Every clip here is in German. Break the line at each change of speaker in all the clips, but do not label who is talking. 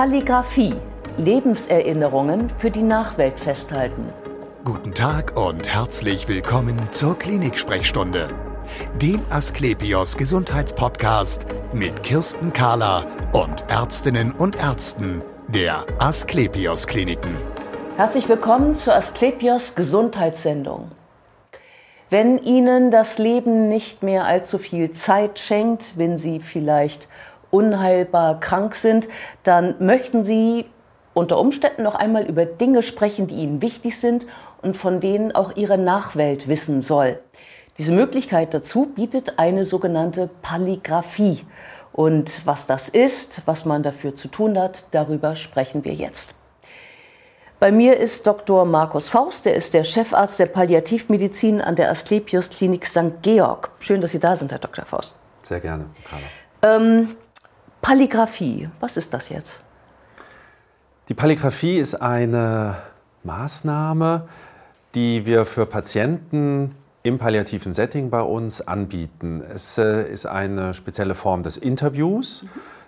Palligraphie. Lebenserinnerungen für die Nachwelt festhalten.
Guten Tag und herzlich willkommen zur Klinik-Sprechstunde, dem Asklepios Gesundheitspodcast mit Kirsten Kahler und Ärztinnen und Ärzten der Asklepios Kliniken.
Herzlich willkommen zur Asklepios Gesundheitssendung. Wenn Ihnen das Leben nicht mehr allzu viel Zeit schenkt, wenn Sie vielleicht unheilbar krank sind, dann möchten Sie unter Umständen noch einmal über Dinge sprechen, die Ihnen wichtig sind und von denen auch Ihre Nachwelt wissen soll. Diese Möglichkeit dazu bietet eine sogenannte Palligraphie. Und was das ist, was man dafür zu tun hat, darüber sprechen wir jetzt. Bei mir ist Dr. Markus Faust, der ist der Chefarzt der Palliativmedizin an der Asklepios Klinik St. Georg. Schön, dass Sie da sind, Herr Dr. Faust.
Sehr gerne, Carla. Ähm,
Palligraphie, was ist das jetzt?
Die Palligraphie ist eine Maßnahme, die wir für Patienten im palliativen Setting bei uns anbieten. Es äh, ist eine spezielle Form des Interviews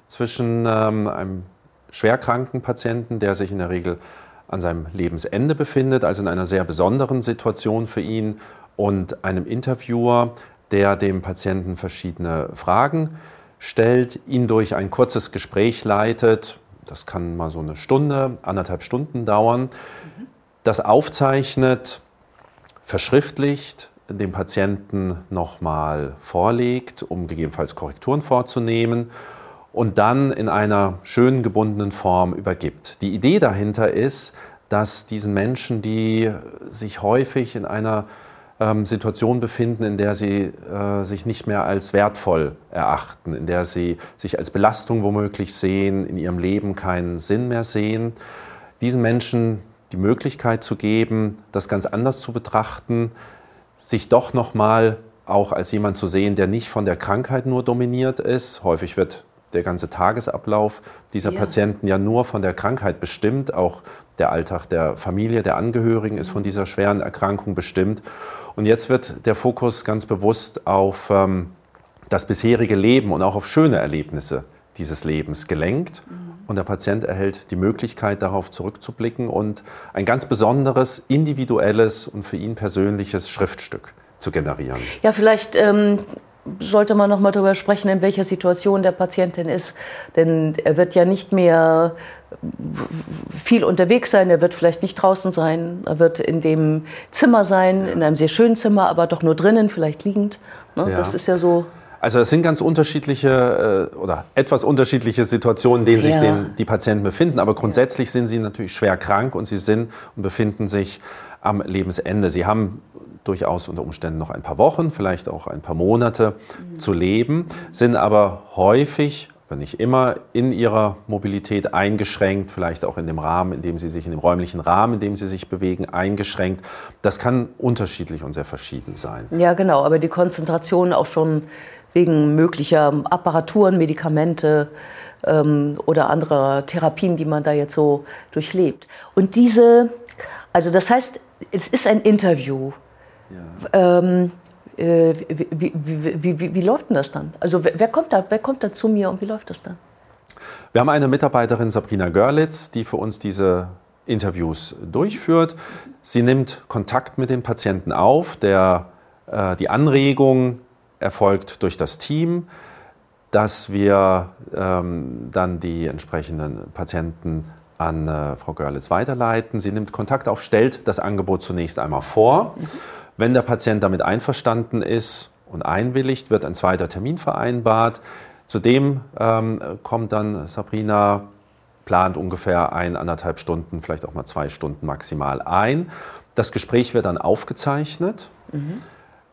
zwischen ähm, einem schwerkranken Patienten, der sich in der Regel an seinem Lebensende befindet, also in einer sehr besonderen Situation für ihn, und einem Interviewer, der dem Patienten verschiedene Fragen stellt, ihn durch ein kurzes Gespräch leitet. Das kann mal so eine Stunde, anderthalb Stunden dauern. Das aufzeichnet, verschriftlicht, dem Patienten nochmal vorlegt, um gegebenenfalls Korrekturen vorzunehmen und dann in einer schön gebundenen Form übergibt. Die Idee dahinter ist, dass diesen Menschen, die sich häufig in einer ähm, Situation befinden, in der sie äh, sich nicht mehr als wertvoll erachten, in der sie sich als Belastung womöglich sehen, in ihrem Leben keinen Sinn mehr sehen. Diesen Menschen die Möglichkeit zu geben, das ganz anders zu betrachten, sich doch nochmal auch als jemand zu sehen, der nicht von der Krankheit nur dominiert ist. Häufig wird der ganze Tagesablauf dieser ja. Patienten ja nur von der Krankheit bestimmt. Auch der Alltag der Familie, der Angehörigen ist von dieser schweren Erkrankung bestimmt. Und jetzt wird der Fokus ganz bewusst auf ähm, das bisherige Leben und auch auf schöne Erlebnisse dieses Lebens gelenkt. Mhm. Und der Patient erhält die Möglichkeit, darauf zurückzublicken und ein ganz besonderes, individuelles und für ihn persönliches Schriftstück zu generieren.
Ja, vielleicht ähm, sollte man noch mal darüber sprechen, in welcher Situation der Patient denn ist. Denn er wird ja nicht mehr viel unterwegs sein, er wird vielleicht nicht draußen sein, er wird in dem Zimmer sein, in einem sehr schönen Zimmer, aber doch nur drinnen, vielleicht liegend. Ne? Ja. Das ist ja so.
Also es sind ganz unterschiedliche äh, oder etwas unterschiedliche Situationen, in denen sich den, die Patienten befinden. Aber grundsätzlich sind sie natürlich schwer krank und sie sind und befinden sich am Lebensende. Sie haben durchaus unter Umständen noch ein paar Wochen, vielleicht auch ein paar Monate mhm. zu leben, sind aber häufig aber nicht immer in ihrer Mobilität eingeschränkt, vielleicht auch in dem Rahmen, in dem sie sich, in dem räumlichen Rahmen, in dem sie sich bewegen, eingeschränkt. Das kann unterschiedlich und sehr verschieden sein.
Ja, genau, aber die Konzentration auch schon wegen möglicher Apparaturen, Medikamente ähm, oder anderer Therapien, die man da jetzt so durchlebt. Und diese, also das heißt, es ist ein Interview. Ja. Ähm, äh, wie, wie, wie, wie, läuft denn das dann? Also wer, wer, kommt da, wer kommt da zu mir und wie läuft das dann?
Wir haben eine Mitarbeiterin, Sabrina Görlitz, die für uns diese Interviews durchführt. Sie nimmt Kontakt mit dem Patienten auf. Der, äh, die Anregung erfolgt durch das Team, dass wir ähm, dann die entsprechenden Patienten an äh, Frau Görlitz weiterleiten. Sie nimmt Kontakt auf, stellt das Angebot zunächst einmal vor. Mhm. Wenn der Patient damit einverstanden ist und einwilligt, wird ein zweiter Termin vereinbart. Zudem ähm, kommt dann Sabrina, plant ungefähr ein, anderthalb Stunden, vielleicht auch mal zwei Stunden maximal ein. Das Gespräch wird dann aufgezeichnet. Mhm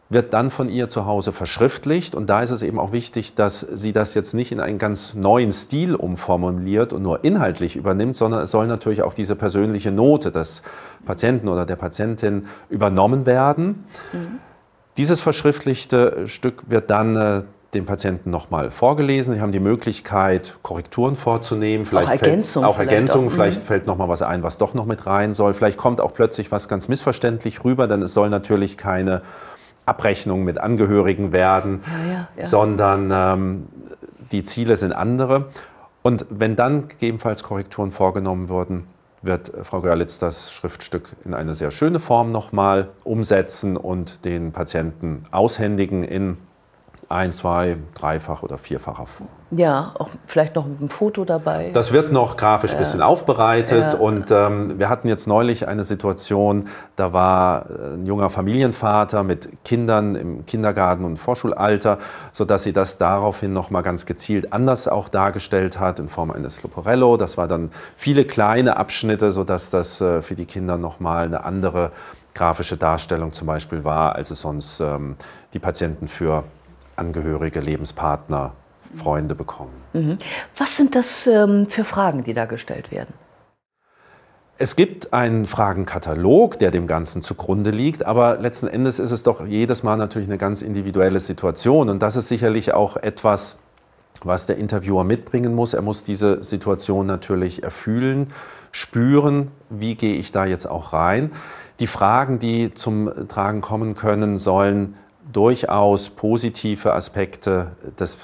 wird dann von ihr zu Hause verschriftlicht. Und da ist es eben auch wichtig, dass sie das jetzt nicht in einen ganz neuen Stil umformuliert und nur inhaltlich übernimmt, sondern es soll natürlich auch diese persönliche Note des Patienten oder der Patientin übernommen werden. Mhm. Dieses verschriftlichte Stück wird dann äh, dem Patienten nochmal vorgelesen. Sie haben die Möglichkeit, Korrekturen vorzunehmen.
Vielleicht auch Ergänzungen.
Auch Ergänzungen. Vielleicht, vielleicht fällt nochmal was ein, was doch noch mit rein soll. Vielleicht kommt auch plötzlich was ganz missverständlich rüber, denn es soll natürlich keine Abrechnungen mit Angehörigen werden, ja, ja, sondern ähm, die Ziele sind andere. Und wenn dann gegebenenfalls Korrekturen vorgenommen würden, wird Frau Görlitz das Schriftstück in eine sehr schöne Form nochmal umsetzen und den Patienten aushändigen in ein, zwei, dreifach oder vierfacher Form.
Ja, auch vielleicht noch mit einem Foto dabei.
Das wird noch grafisch ein ja. bisschen aufbereitet. Ja. Und ähm, wir hatten jetzt neulich eine Situation, da war äh, ein junger Familienvater mit Kindern im Kindergarten und Vorschulalter, sodass sie das daraufhin nochmal ganz gezielt anders auch dargestellt hat in Form eines Loporello. Das war dann viele kleine Abschnitte, sodass das äh, für die Kinder nochmal eine andere grafische Darstellung zum Beispiel war, als es sonst ähm, die Patienten für Angehörige, Lebenspartner, Freunde bekommen. Mhm.
Was sind das ähm, für Fragen, die da gestellt werden?
Es gibt einen Fragenkatalog, der dem Ganzen zugrunde liegt, aber letzten Endes ist es doch jedes Mal natürlich eine ganz individuelle Situation und das ist sicherlich auch etwas, was der Interviewer mitbringen muss. Er muss diese Situation natürlich erfühlen, spüren, wie gehe ich da jetzt auch rein. Die Fragen, die zum Tragen kommen können, sollen durchaus positive Aspekte des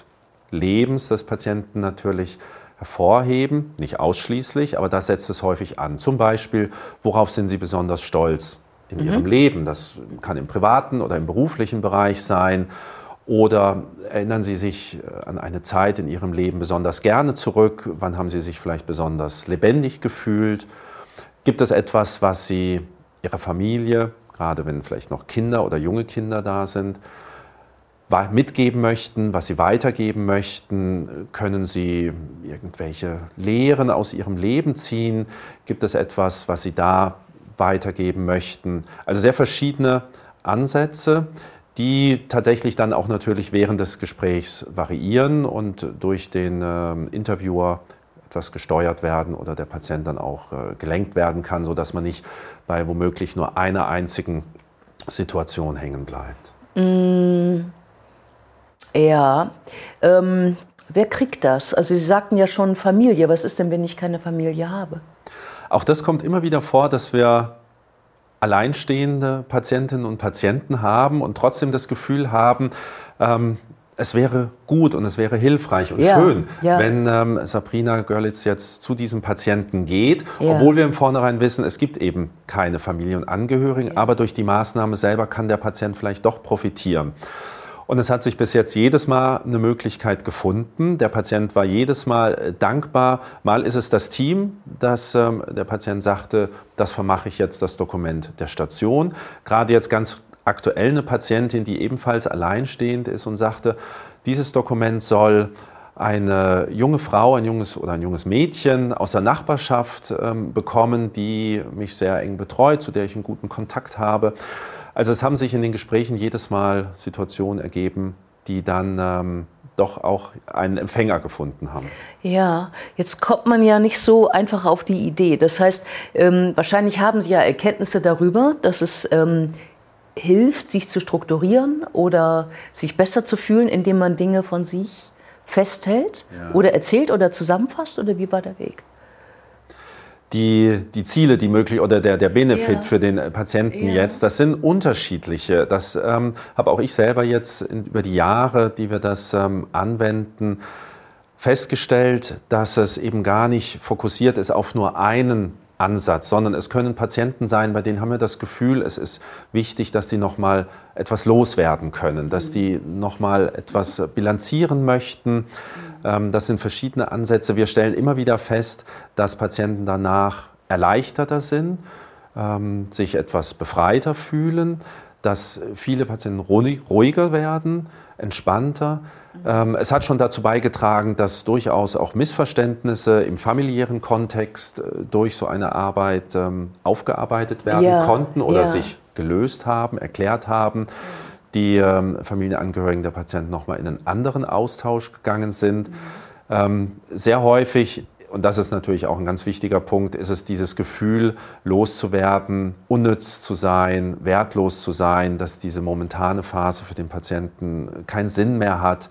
Lebens des Patienten natürlich hervorheben, nicht ausschließlich, aber das setzt es häufig an. Zum Beispiel, worauf sind Sie besonders stolz in mhm. Ihrem Leben? Das kann im privaten oder im beruflichen Bereich sein. Oder erinnern Sie sich äh, an eine Zeit in Ihrem Leben besonders gerne zurück? Wann haben Sie sich vielleicht besonders lebendig gefühlt? Gibt es etwas, was Sie Ihrer Familie gerade wenn vielleicht noch Kinder oder junge Kinder da sind, mitgeben möchten, was sie weitergeben möchten? Können sie irgendwelche Lehren aus ihrem Leben ziehen? Gibt es etwas, was sie da weitergeben möchten? Also sehr verschiedene Ansätze, die tatsächlich dann auch natürlich während des Gesprächs variieren und durch den äh, Interviewer etwas gesteuert werden oder der Patient dann auch äh, gelenkt werden kann, sodass man nicht bei womöglich nur einer einzigen Situation hängen bleibt. Mm,
ja. Ähm, wer kriegt das? Also Sie sagten ja schon Familie. Was ist denn, wenn ich keine Familie habe?
Auch das kommt immer wieder vor, dass wir alleinstehende Patientinnen und Patienten haben und trotzdem das Gefühl haben, ähm, es wäre gut und es wäre hilfreich und ja, schön, ja. wenn ähm, Sabrina Görlitz jetzt zu diesem Patienten geht, ja. obwohl wir im Vornherein wissen, es gibt eben keine Familie und Angehörigen, aber durch die Maßnahme selber kann der Patient vielleicht doch profitieren. Und es hat sich bis jetzt jedes Mal eine Möglichkeit gefunden. Der Patient war jedes Mal äh, dankbar. Mal ist es das Team, dass ähm, der Patient sagte, das vermache ich jetzt das Dokument der Station. Gerade jetzt ganz aktuell eine Patientin, die ebenfalls alleinstehend ist und sagte, dieses Dokument soll eine junge Frau, ein junges oder ein junges Mädchen aus der Nachbarschaft ähm, bekommen, die mich sehr eng betreut, zu der ich einen guten Kontakt habe. Also es haben sich in den Gesprächen jedes Mal Situationen ergeben, die dann ähm, doch auch einen Empfänger gefunden haben.
Ja, jetzt kommt man ja nicht so einfach auf die Idee. Das heißt, ähm, wahrscheinlich haben Sie ja Erkenntnisse darüber, dass es ähm, hilft, sich zu strukturieren oder sich besser zu fühlen, indem man Dinge von sich festhält ja. oder erzählt oder zusammenfasst? Oder wie war der Weg?
Die, die Ziele, die möglich oder der, der Benefit ja. für den Patienten ja. jetzt, das sind unterschiedliche. Das ähm, habe auch ich selber jetzt in, über die Jahre, die wir das ähm, anwenden, festgestellt, dass es eben gar nicht fokussiert ist auf nur einen Ansatz, sondern es können Patienten sein, bei denen haben wir das Gefühl, es ist wichtig, dass die noch mal etwas loswerden können, dass die noch mal etwas bilanzieren möchten. Ähm, das sind verschiedene Ansätze. Wir stellen immer wieder fest, dass Patienten danach erleichterter sind, ähm, sich etwas befreiter fühlen, dass viele Patienten ruhiger werden, entspannter. Ähm, es hat schon dazu beigetragen, dass durchaus auch Missverständnisse im familiären Kontext äh, durch so eine Arbeit ähm, aufgearbeitet werden ja, konnten oder ja. sich gelöst haben, erklärt haben. Die ähm, Familienangehörigen der Patienten nochmal in einen anderen Austausch gegangen sind. Mhm. sehr häufig und das ist natürlich auch ein ganz wichtiger Punkt, ist es dieses Gefühl, loszuwerden, unnütz zu sein, wertlos zu sein, dass diese momentane Phase für den Patienten keinen Sinn mehr hat.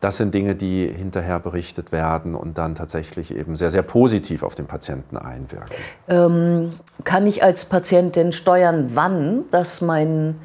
Das sind Dinge, die hinterher berichtet werden und dann tatsächlich eben sehr, sehr positiv auf den Patienten einwirken.
Ähm, kann ich als Patient denn steuern, wann das mein,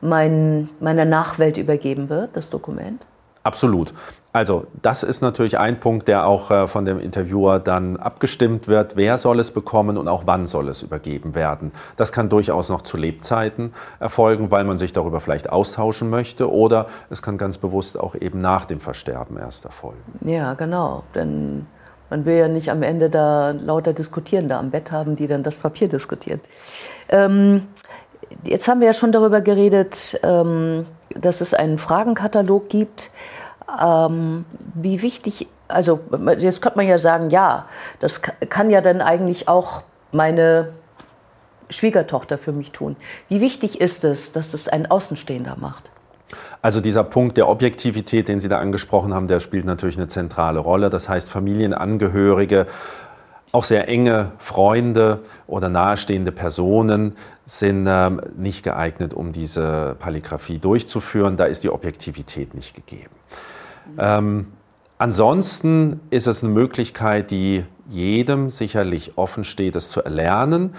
mein, meiner Nachwelt übergeben wird, das Dokument?
Absolut. Also das ist natürlich ein Punkt, der auch äh, von dem Interviewer dann abgestimmt wird. Wer soll es bekommen und auch wann soll es übergeben werden? Das kann durchaus noch zu Lebzeiten erfolgen, weil man sich darüber vielleicht austauschen möchte oder es kann ganz bewusst auch eben nach dem Versterben erst erfolgen.
Ja, genau. Denn man will ja nicht am Ende da lauter Diskutierende am Bett haben, die dann das Papier diskutieren. Ähm, jetzt haben wir ja schon darüber geredet, ähm, dass es einen Fragenkatalog gibt. Ähm, wie wichtig, also jetzt könnte man ja sagen, ja, das kann ja dann eigentlich auch meine Schwiegertochter für mich tun. Wie wichtig ist es, dass das ein Außenstehender macht?
Also dieser Punkt der Objektivität, den Sie da angesprochen haben, der spielt natürlich eine zentrale Rolle. Das heißt, Familienangehörige, auch sehr enge Freunde oder nahestehende Personen sind ähm, nicht geeignet, um diese Palligraphie durchzuführen. Da ist die Objektivität nicht gegeben. Ähm, ansonsten ist es eine Möglichkeit, die jedem sicherlich offen steht, es zu erlernen.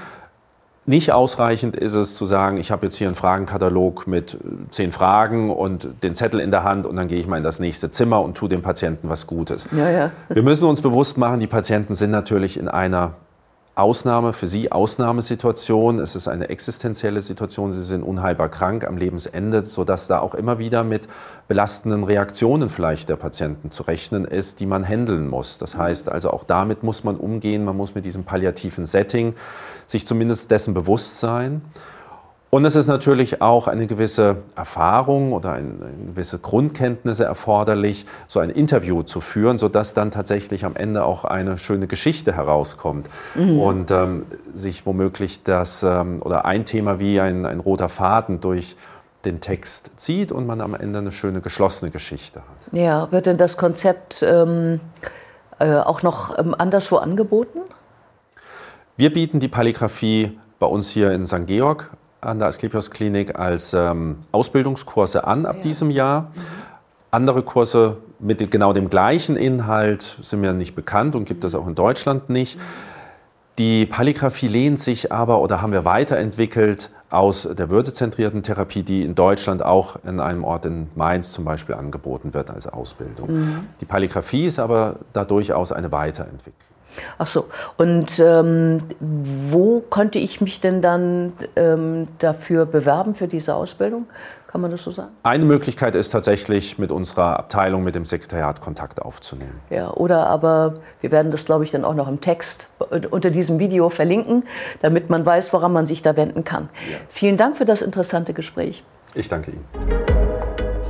Nicht ausreichend ist es zu sagen, ich habe jetzt hier einen Fragenkatalog mit äh, zehn Fragen und den Zettel in der Hand und dann gehe ich mal in das nächste Zimmer und tue dem Patienten was Gutes. Ja, ja. Wir müssen uns bewusst machen, die Patienten sind natürlich in einer Ausnahme, für Sie Ausnahmesituation. Es ist eine existenzielle Situation. Sie sind unheilbar krank am Lebensende, sodass da auch immer wieder mit belastenden Reaktionen vielleicht der Patienten zu rechnen ist, die man handeln muss. Das heißt also, auch damit muss man umgehen. Man muss mit diesem palliativen Setting sich zumindest dessen bewusst sein. Und es ist natürlich auch eine gewisse Erfahrung oder eine gewisse Grundkenntnisse erforderlich, so ein Interview zu führen, sodass dann tatsächlich am Ende auch eine schöne Geschichte herauskommt. Mhm. Und ähm, sich womöglich das ähm, oder ein Thema wie ein, ein roter Faden durch den Text zieht und man am Ende eine schöne geschlossene Geschichte hat.
Ja, wird denn das Konzept ähm, äh, auch noch ähm, anderswo angeboten?
Wir bieten die Palligraphie bei uns hier in St. Georg an der Asklepios Klinik als ähm, Ausbildungskurse an ab ja. diesem Jahr. Mhm. Andere Kurse mit genau dem gleichen Inhalt sind mir nicht bekannt und gibt es auch in Deutschland nicht. Mhm. Die Palligraphie lehnt sich aber oder haben wir weiterentwickelt aus der würdezentrierten Therapie, die in Deutschland auch in einem Ort in Mainz zum Beispiel angeboten wird als Ausbildung. Mhm. Die Palligraphie ist aber da durchaus eine Weiterentwicklung.
Ach so. Und ähm, wo konnte ich mich denn dann ähm, dafür bewerben für diese Ausbildung? Kann man das so sagen?
Eine Möglichkeit ist tatsächlich mit unserer Abteilung, mit dem Sekretariat Kontakt aufzunehmen.
Ja, oder aber wir werden das, glaube ich, dann auch noch im Text unter diesem Video verlinken, damit man weiß, woran man sich da wenden kann. Ja. Vielen Dank für das interessante Gespräch.
Ich danke Ihnen.